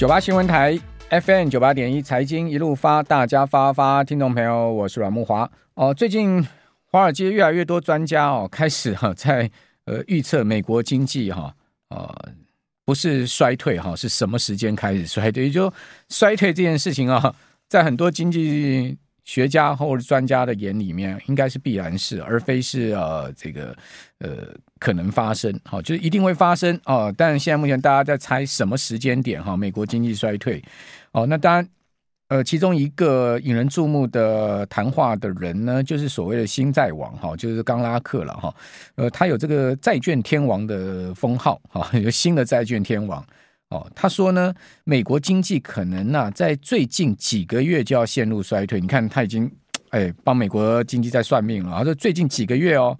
九八新闻台 FM 九八点一财经一路发，大家发发，听众朋友，我是阮木华哦。最近华尔街越来越多专家哦，开始哈 在呃预测美国经济哈呃不是衰退哈，是什么时间开始衰退？也就衰退这件事情啊，在很多经济。学家或者专家的眼里面，应该是必然事，而非是呃这个呃可能发生，好，就是一定会发生哦。但现在目前大家在猜什么时间点哈，美国经济衰退哦。那当然，呃，其中一个引人注目的谈话的人呢，就是所谓的新债王哈，就是刚拉克了哈。呃，他有这个债券天王的封号哈，有新的债券天王。哦，他说呢，美国经济可能呢、啊，在最近几个月就要陷入衰退。你看，他已经哎帮美国经济在算命了。他说，最近几个月哦，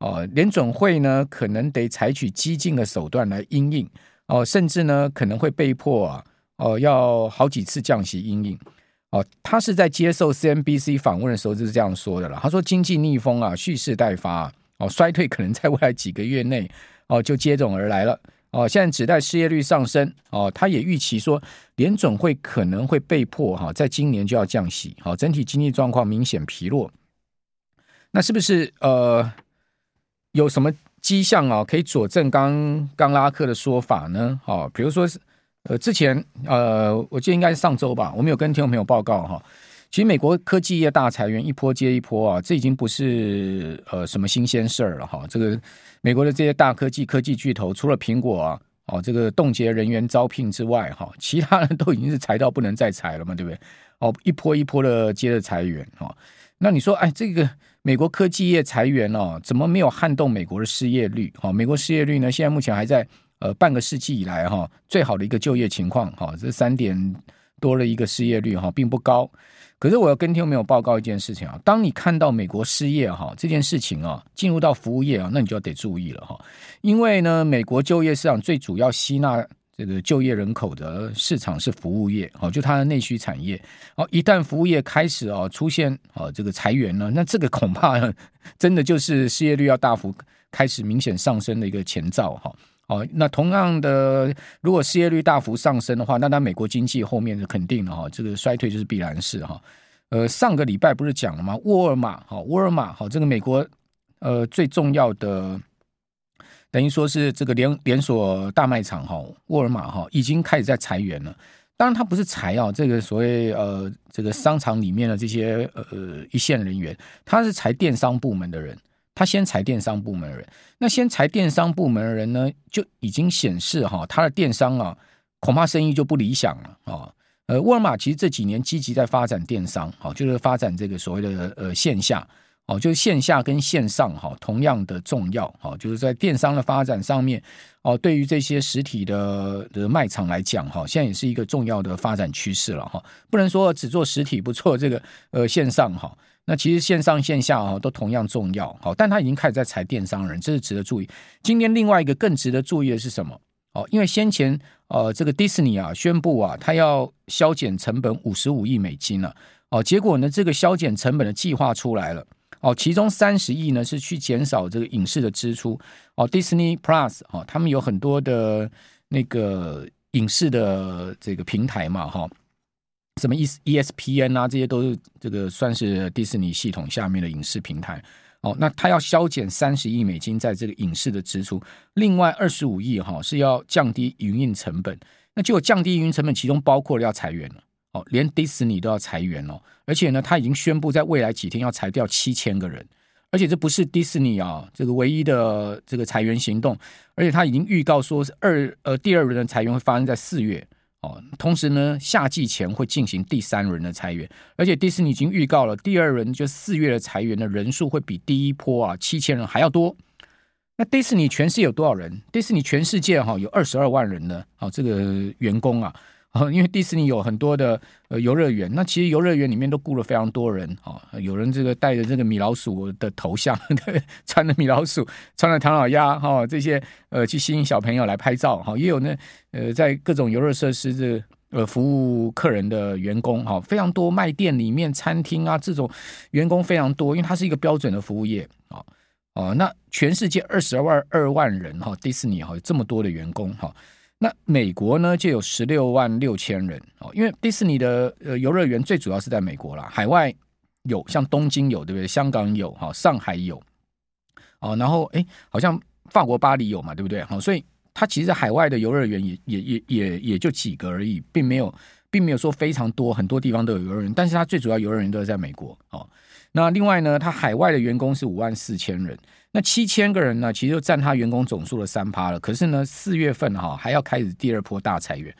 哦，联准会呢可能得采取激进的手段来因应哦，甚至呢可能会被迫啊哦要好几次降息因应哦。他是在接受 CNBC 访问的时候就是这样说的了。他说，经济逆风啊蓄势待发哦，衰退可能在未来几个月内哦就接踵而来了。哦，现在指代失业率上升哦，他也预期说联总会可能会被迫哈，在今年就要降息。好，整体经济状况明显疲弱，那是不是呃有什么迹象啊可以佐证刚刚拉克的说法呢？好，比如说是呃之前呃，我记得应该是上周吧，我们有跟听众朋友报告哈。其实美国科技业大裁员一波接一波啊，这已经不是呃什么新鲜事儿了哈。这个美国的这些大科技科技巨头，除了苹果啊，哦这个冻结人员招聘之外哈，其他人都已经是裁到不能再裁了嘛，对不对？哦，一波一波的接着裁员哈。那你说，哎，这个美国科技业裁员哦，怎么没有撼动美国的失业率？哈，美国失业率呢，现在目前还在呃半个世纪以来哈最好的一个就业情况哈，这三点多了一个失业率哈，并不高。可是我要跟听众朋友报告一件事情啊，当你看到美国失业哈这件事情啊，进入到服务业啊，那你就要得注意了哈，因为呢，美国就业市场最主要吸纳这个就业人口的市场是服务业，哦，就它的内需产业，哦，一旦服务业开始啊出现啊这个裁员呢，那这个恐怕 真的就是失业率要大幅开始明显上升的一个前兆哈。哦，那同样的，如果失业率大幅上升的话，那那美国经济后面是肯定的哈，这个衰退就是必然事哈。呃，上个礼拜不是讲了吗？沃尔玛，哈，沃尔玛，哈，这个美国呃最重要的，等于说是这个连连锁大卖场哈，沃尔玛哈已经开始在裁员了。当然，它不是裁啊，这个所谓呃这个商场里面的这些呃一线人员，他是裁电商部门的人。他先裁电商部门的人，那先裁电商部门的人呢，就已经显示哈，他的电商啊，恐怕生意就不理想了啊。呃，沃尔玛其实这几年积极在发展电商，好，就是发展这个所谓的呃线下，哦，就是线下跟线上哈同样的重要，好，就是在电商的发展上面，哦，对于这些实体的的卖场来讲，哈，现在也是一个重要的发展趋势了哈，不能说只做实体不做这个呃线上哈。那其实线上线下啊都同样重要，好，但他已经开始在裁电商人，这是值得注意。今天另外一个更值得注意的是什么？哦，因为先前呃这个迪士尼啊宣布啊，他要削减成本五十五亿美金了，哦，结果呢这个削减成本的计划出来了，哦，其中三十亿呢是去减少这个影视的支出，哦，Disney Plus 哦，他们有很多的那个影视的这个平台嘛，哈。什么 E ESPN 啊，这些都是这个算是迪士尼系统下面的影视平台哦。那他要削减三十亿美金在这个影视的支出，另外二十五亿哈是要降低营运成本。那就降低营运成本，其中包括了要裁员了哦，连迪士尼都要裁员哦。而且呢，他已经宣布在未来几天要裁掉七千个人，而且这不是迪士尼啊这个唯一的这个裁员行动，而且他已经预告说是二呃第二轮的裁员会发生在四月。哦，同时呢，夏季前会进行第三轮的裁员，而且迪士尼已经预告了，第二轮就四月的裁员的人数会比第一波啊七千人还要多。那迪士尼全世界有多少人？迪士尼全世界哈有二十二万人呢啊这个员工啊。啊，因为迪士尼有很多的呃游乐园，那其实游乐园里面都雇了非常多人啊，有人这个戴着这个米老鼠的头像，穿着米老鼠，穿着唐老鸭哈，这些呃去吸引小朋友来拍照哈，也有呢呃在各种游乐设施的呃服务客人的员工哈，非常多，卖店里面、餐厅啊这种员工非常多，因为它是一个标准的服务业啊哦，那全世界二十二万二万人哈，迪士尼哈有这么多的员工哈。那美国呢就有十六万六千人哦，因为迪士尼的呃游乐园最主要是在美国啦，海外有像东京有对不对？香港有哈，上海有哦，然后哎，好像法国巴黎有嘛，对不对？好，所以它其实海外的游乐园也也也也也就几个而已，并没有并没有说非常多，很多地方都有游乐园，但是它最主要游乐园都是在美国哦。那另外呢，它海外的员工是五万四千人。那七千个人呢，其实就占他员工总数的三趴了。可是呢，四月份哈还要开始第二波大裁员。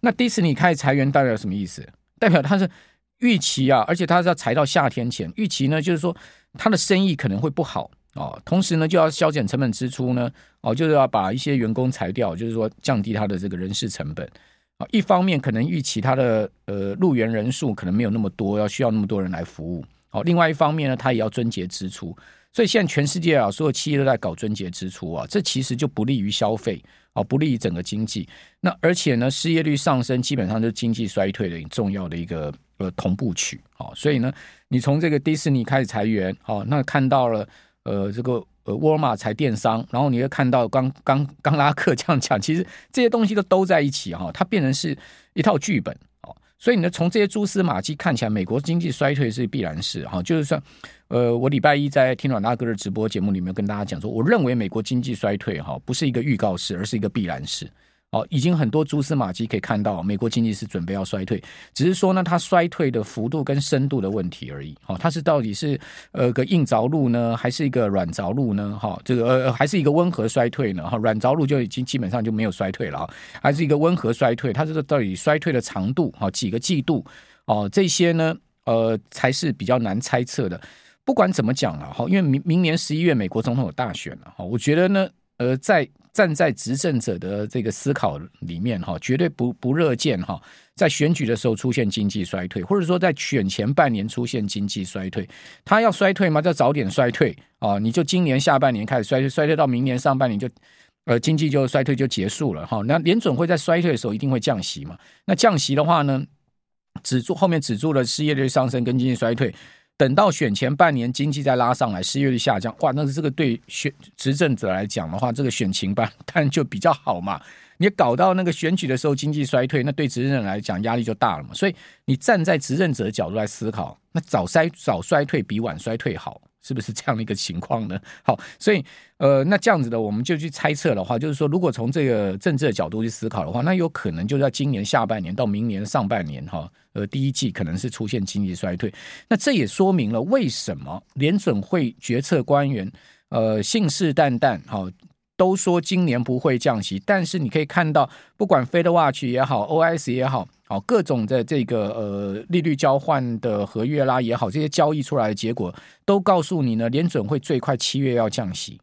那迪士尼开始裁员代表什么意思？代表他是预期啊，而且他是要裁到夏天前。预期呢，就是说他的生意可能会不好哦。同时呢，就要削减成本支出呢，哦，就是要把一些员工裁掉，就是说降低他的这个人事成本啊。一方面可能预期他的呃入园人数可能没有那么多，要需要那么多人来服务。好，另外一方面呢，他也要撙节支出。所以现在全世界啊，所有企业都在搞撙节支出啊，这其实就不利于消费啊，不利于整个经济。那而且呢，失业率上升，基本上就是经济衰退的重要的一个呃同步曲啊。所以呢，你从这个迪士尼开始裁员，好，那看到了呃这个呃沃尔玛裁电商，然后你会看到刚刚刚拉克这样讲，其实这些东西都都在一起哈，它变成是一套剧本。所以呢，从这些蛛丝马迹看起来，美国经济衰退是必然事哈。就是说，呃，我礼拜一在听阮大哥的直播节目里面跟大家讲说，我认为美国经济衰退哈，不是一个预告事，而是一个必然事。哦，已经很多蛛丝马迹可以看到，美国经济是准备要衰退，只是说呢，它衰退的幅度跟深度的问题而已。哦，它是到底是呃个硬着陆呢，还是一个软着陆呢？哈，这个呃还是一个温和衰退呢？哈，软着陆就已经基本上就没有衰退了，还是一个温和衰退？它这个到底衰退的长度？哈，几个季度？哦，这些呢，呃，才是比较难猜测的。不管怎么讲了，哈，因为明明年十一月美国总统有大选了，哈，我觉得呢，呃，在站在执政者的这个思考里面，哈，绝对不不乐见哈，在选举的时候出现经济衰退，或者说在选前半年出现经济衰退。他要衰退吗？就早点衰退啊！你就今年下半年开始衰退，衰退到明年上半年就呃经济就衰退就结束了哈。那联准会在衰退的时候一定会降息嘛？那降息的话呢，止住后面止住了失业率上升跟经济衰退。等到选前半年经济再拉上来，失业率下降，哇，那这个对选执政者来讲的话，这个选情吧，当然就比较好嘛。你搞到那个选举的时候经济衰退，那对执政者来讲压力就大了嘛。所以你站在执政者的角度来思考，那早衰早衰退比晚衰退好。是不是这样的一个情况呢？好，所以呃，那这样子的，我们就去猜测的话，就是说，如果从这个政治的角度去思考的话，那有可能就在今年下半年到明年上半年哈，呃，第一季可能是出现经济衰退。那这也说明了为什么联准会决策官员呃信誓旦旦哈。都说今年不会降息，但是你可以看到，不管 FedWatch 也好，OS 也好，好各种的这个呃利率交换的合约啦也好，这些交易出来的结果都告诉你呢，联准会最快七月要降息。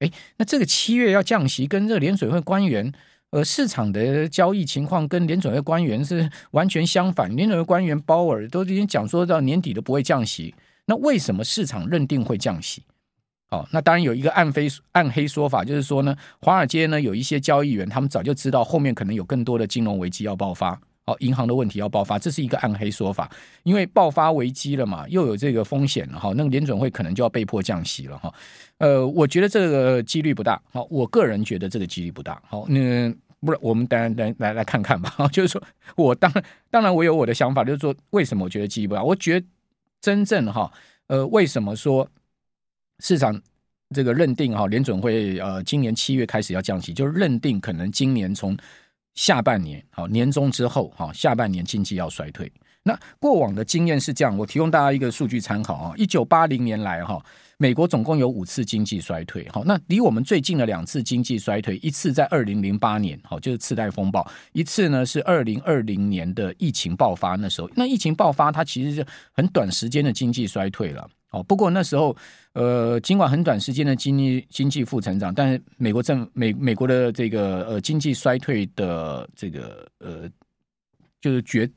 哎，那这个七月要降息，跟这个联准会官员呃市场的交易情况跟联准会官员是完全相反。联准会官员鲍尔都已经讲说到年底都不会降息，那为什么市场认定会降息？哦，那当然有一个暗黑暗黑说法，就是说呢，华尔街呢有一些交易员，他们早就知道后面可能有更多的金融危机要爆发，哦，银行的问题要爆发，这是一个暗黑说法。因为爆发危机了嘛，又有这个风险了哈，那个联准会可能就要被迫降息了哈。呃，我觉得这个几率不大，好，我个人觉得这个几率不大。好，那不是我们当然来来来看看吧。就是说我当然当然我有我的想法，就是说为什么我觉得几率不大？我觉得真正哈，呃，为什么说？市场这个认定哈，联准会呃今年七月开始要降息，就是认定可能今年从下半年好年中之后哈，下半年经济要衰退。那过往的经验是这样，我提供大家一个数据参考啊，一九八零年来哈，美国总共有五次经济衰退。好，那离我们最近的两次经济衰退，一次在二零零八年，好就是次贷风暴；一次呢是二零二零年的疫情爆发那时候。那疫情爆发，它其实是很短时间的经济衰退了。哦，不过那时候，呃，尽管很短时间的经济经济负成长，但是美国政美美国的这个呃经济衰退的这个呃就是决。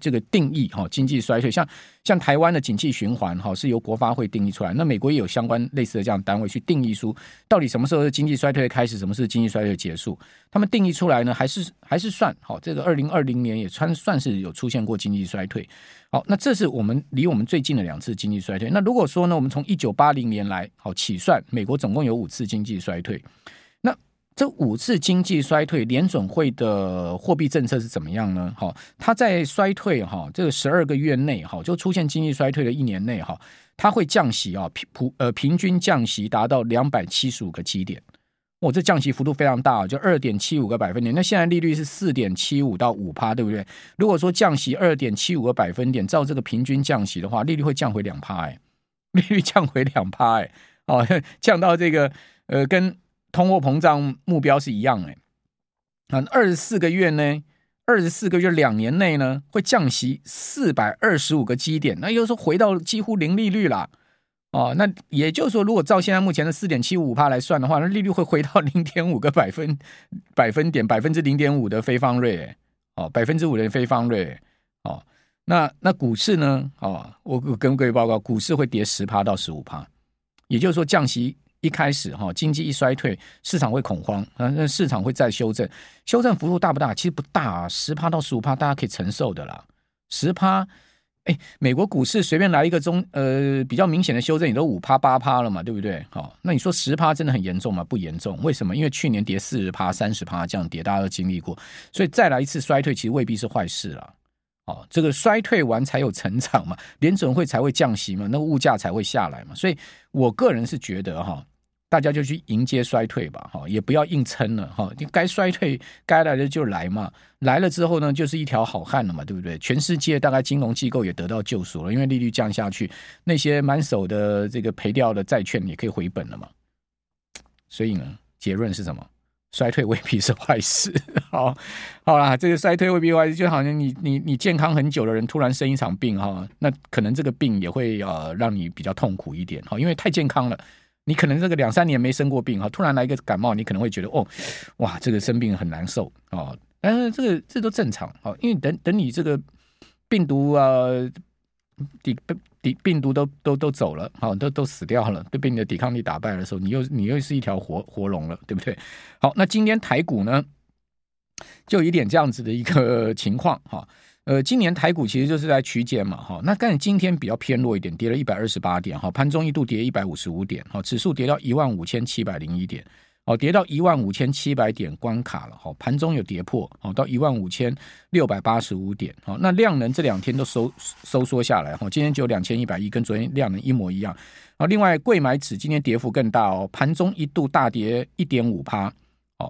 这个定义哈，经济衰退，像像台湾的景气循环哈，是由国发会定义出来。那美国也有相关类似的这样单位去定义出，到底什么时候是经济衰退开始，什么是经济衰退结束？他们定义出来呢，还是还是算好。这个二零二零年也算算是有出现过经济衰退。好，那这是我们离我们最近的两次经济衰退。那如果说呢，我们从一九八零年来好起算，美国总共有五次经济衰退。这五次经济衰退，联准会的货币政策是怎么样呢？哈，它在衰退哈这个十二个月内哈，就出现经济衰退的一年内哈，它会降息啊，平普呃平均降息达到两百七十五个基点，哦，这降息幅度非常大，就二点七五个百分点。那现在利率是四点七五到五趴，对不对？如果说降息二点七五个百分点，照这个平均降息的话，利率会降回两趴，哎，利率降回两趴，哎，哦，降到这个呃跟。通货膨胀目标是一样哎，啊，二十四个月呢，二十四个月两年内呢会降息四百二十五个基点，那又是回到几乎零利率了哦。那也就是说，如果照现在目前的四点七五趴来算的话，那利率会回到零点五个百分百分点，百分之零点五的非方瑞哦，百分之五的非方瑞哦。那那股市呢？哦，我跟各位报告，股市会跌十趴到十五趴，也就是说降息。一开始哈，经济一衰退，市场会恐慌，那市场会再修正，修正幅度大不大？其实不大啊，十趴到十五趴，大家可以承受的啦。十趴，哎，美国股市随便来一个中，呃，比较明显的修正也都五趴八趴了嘛，对不对？好，那你说十趴真的很严重吗？不严重，为什么？因为去年跌四十趴、三十趴这样跌，大家都经历过，所以再来一次衰退，其实未必是坏事啦。哦，这个衰退完才有成长嘛，联准会才会降息嘛，那个物价才会下来嘛。所以我个人是觉得哈，大家就去迎接衰退吧，哈，也不要硬撑了，哈，你该衰退该来的就来嘛，来了之后呢，就是一条好汉了嘛，对不对？全世界大概金融机构也得到救赎了，因为利率降下去，那些满手的这个赔掉的债券也可以回本了嘛。所以呢，结论是什么？衰退未必是坏事，好，好啦，这个衰退未必坏事，就好像你你你健康很久的人突然生一场病哈，那可能这个病也会呃让你比较痛苦一点哈，因为太健康了，你可能这个两三年没生过病哈，突然来一个感冒，你可能会觉得哦，哇，这个生病很难受哦，但是这个这都正常哦，因为等等你这个病毒啊。抵抵病毒都都都走了，好，都都死掉了，都被你的抵抗力打败的时候，你又你又是一条活活龙了，对不对？好，那今天台股呢，就有一点这样子的一个情况哈。呃，今年台股其实就是在区间嘛，哈。那但今天比较偏弱一点，跌了一百二十八点，哈，盘中一度跌一百五十五点，哈，指数跌到一万五千七百零一点。哦，跌到一万五千七百点关卡了，哈，盘中有跌破，哦，到一万五千六百八十五点，好，那量能这两天都收收缩下来，哈，今天只有两千一百亿，跟昨天量能一模一样，啊，另外柜买指今天跌幅更大哦，盘中一度大跌一点五趴，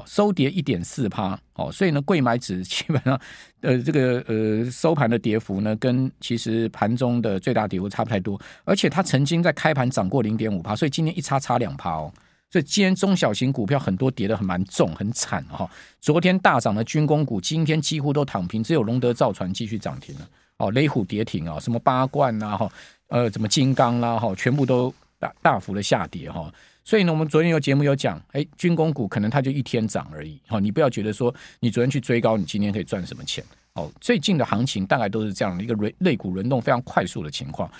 收跌一点四趴，哦，所以呢，柜买指基本上，呃，这个呃收盘的跌幅呢，跟其实盘中的最大跌幅差不太多，而且它曾经在开盘涨过零点五趴，所以今天一差差两趴哦。所以今天中小型股票很多跌得很蛮重，很惨哈。昨天大涨的军工股，今天几乎都躺平，只有龙德造船继续涨停了。哦，雷虎跌停啊，什么八冠呐哈，呃，什么金刚啦哈，全部都大大幅的下跌哈。所以呢，我们昨天有节目有讲，哎，军工股可能它就一天涨而已。哈，你不要觉得说你昨天去追高，你今天可以赚什么钱。哦，最近的行情大概都是这样的一个轮类股轮动非常快速的情况。